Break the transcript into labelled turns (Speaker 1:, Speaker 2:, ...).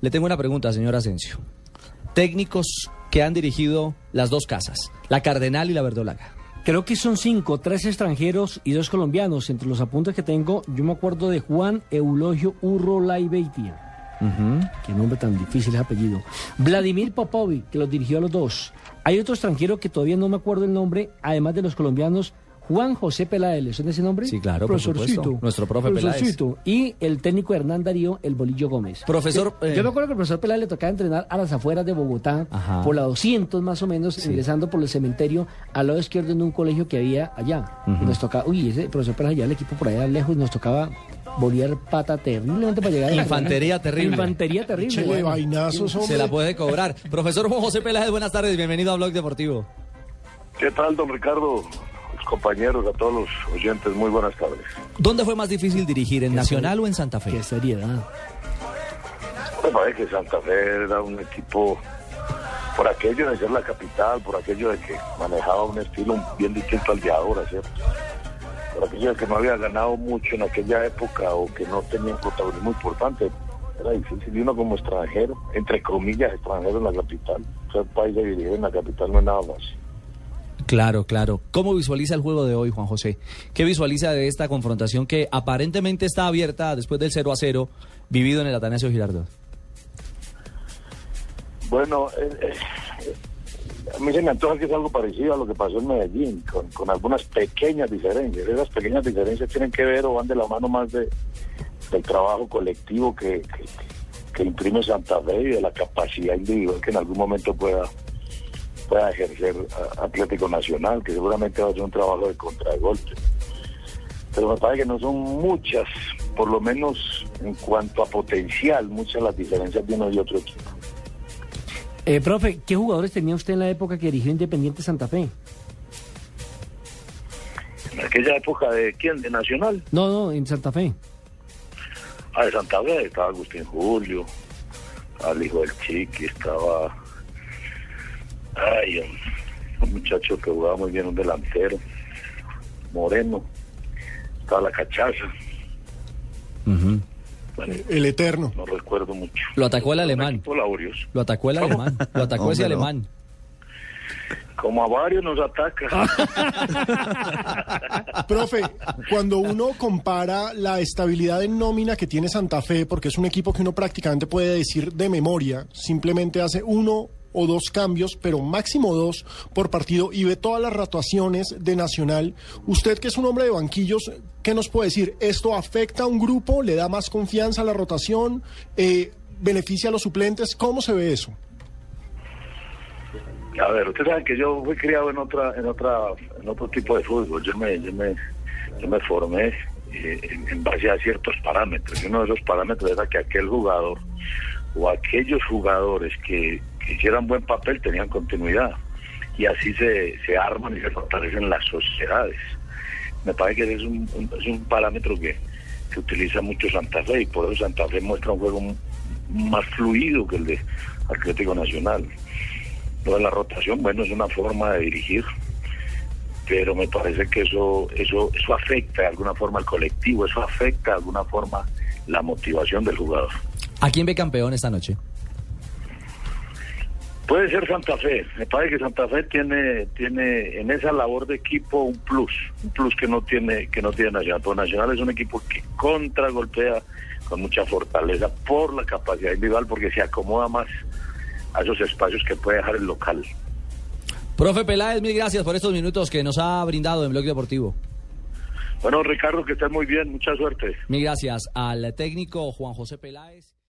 Speaker 1: Le tengo una pregunta, señor Asensio. Técnicos que han dirigido las dos casas, la Cardenal y la Verdolaga.
Speaker 2: Creo que son cinco, tres extranjeros y dos colombianos. Entre los apuntes que tengo, yo me acuerdo de Juan Eulogio Urro Laibeitia. Qué nombre tan difícil es apellido. Vladimir Popovic, que los dirigió a los dos. Hay otro extranjero que todavía no me acuerdo el nombre, además de los colombianos, Juan José Peláez, ¿le suena ese nombre?
Speaker 1: Sí, claro, por supuesto. Nuestro profe Peláez.
Speaker 2: Profesorcito. Y el técnico Hernán Darío, el Bolillo Gómez.
Speaker 1: Profesor,
Speaker 2: Que-
Speaker 1: eh,
Speaker 2: Yo me acuerdo que el profesor Peláez le tocaba entrenar a las afueras de Bogotá,
Speaker 1: Ajá.
Speaker 2: por la 200 más o menos, ingresando por el cementerio al lado izquierdo en un colegio que había allá. Y nos tocaba, uy, ese profesor Peláez llevaba el equipo por allá lejos y nos tocaba bolear pata terriblemente para llegar a la
Speaker 1: Infantería terrible.
Speaker 2: Infantería terrible.
Speaker 3: Chele,
Speaker 2: bueno.
Speaker 3: vainazos, hombre.
Speaker 1: Se la puede cobrar. Profesor Juan José Peláez, buenas tardes, bienvenido a Blog Deportivo.
Speaker 4: ¿Qué tal, don Ricardo? Compañeros, a todos los oyentes, muy buenas tardes.
Speaker 1: ¿Dónde fue más difícil dirigir, en Nacional o en Santa Fe?
Speaker 2: Qué seriedad.
Speaker 4: Me parece que Santa Fe era un equipo, por aquello de ser la capital, por aquello de que manejaba un estilo bien distinto al de ahora, ¿cierto? Por aquello de que no había ganado mucho en aquella época o que no tenía un protagonismo importante. Era difícil, y uno como extranjero, entre comillas, extranjero en la capital. Ser país de dirigir en la capital no es nada más.
Speaker 1: Claro, claro. ¿Cómo visualiza el juego de hoy, Juan José? ¿Qué visualiza de esta confrontación que aparentemente está abierta después del 0 a 0 vivido en el Atanasio Girardot?
Speaker 4: Bueno, eh, eh, a mí se me antoja que es algo parecido a lo que pasó en Medellín, con, algunas pequeñas diferencias. Esas pequeñas diferencias tienen que ver o van de la mano más de, del trabajo colectivo que, que, que imprime Santa Fe y de la capacidad individual que en algún momento pueda pueda ejercer Atlético Nacional, que seguramente va a ser un trabajo de contragolpe. Pero me parece que no son muchas, por lo menos en cuanto a potencial, muchas las diferencias de uno y otro equipo.
Speaker 2: Eh, profe, ¿qué jugadores tenía usted en la época que dirigió Independiente Santa Fe?
Speaker 4: En aquella época de quién, de Nacional,
Speaker 2: No, no, en Santa Fe.
Speaker 4: ah, de Santa Fe, estaba Agustín Julio, al hijo del Chiqui, estaba ay, un, un muchacho que jugaba muy bien, un delantero, Moreno, estaba la cachaza, bueno,
Speaker 3: El eterno.
Speaker 4: no recuerdo mucho.
Speaker 1: Lo atacó el alemán. Lo atacó el alemán. Lo atacó ese alemán.
Speaker 4: Como a varios nos ataca.
Speaker 3: Profe, cuando uno compara la estabilidad en nómina que tiene Santa Fe, porque es un equipo que uno prácticamente puede decir de memoria, simplemente hace uno o dos cambios, pero máximo dos por partido y ve todas las rotaciones de Nacional. Usted que es un hombre de banquillos, ¿qué nos puede decir? ¿Esto afecta a un grupo? ¿Le da más confianza a la rotación? Eh, ¿Beneficia a los suplentes? ¿Cómo se ve eso?
Speaker 4: A ver, usted sabe que yo fui criado en otra, en otra, en otro tipo de fútbol. Yo me, yo me, yo me formé eh, en, en base a ciertos parámetros. Y uno de esos parámetros era que aquel jugador o aquellos jugadores que, que hicieran buen papel tenían continuidad. Y así se, se arman y se fortalecen las sociedades. Me parece que es un, es un parámetro que, que utiliza mucho Santa Fe y por eso Santa Fe muestra un juego más fluido que el de Atlético Nacional. Lo de la rotación, bueno, es una forma de dirigir, pero me parece que eso, eso, eso afecta de alguna forma al colectivo, eso afecta de alguna forma la motivación del jugador.
Speaker 1: ¿A quién ve campeón esta noche?
Speaker 4: Puede ser Santa Fe, me parece que Santa Fe tiene, tiene en esa labor de equipo un plus, un plus que no tiene, que no tiene Nacional. Porque Nacional es un equipo que contragolpea con mucha fortaleza por la capacidad individual, porque se acomoda más a esos espacios que puede dejar el local.
Speaker 1: Profe Peláez, mil gracias por estos minutos que nos ha brindado en Blog Deportivo.
Speaker 4: Bueno, Ricardo, que estés muy bien, mucha suerte.
Speaker 1: Mil gracias al técnico Juan José Peláez.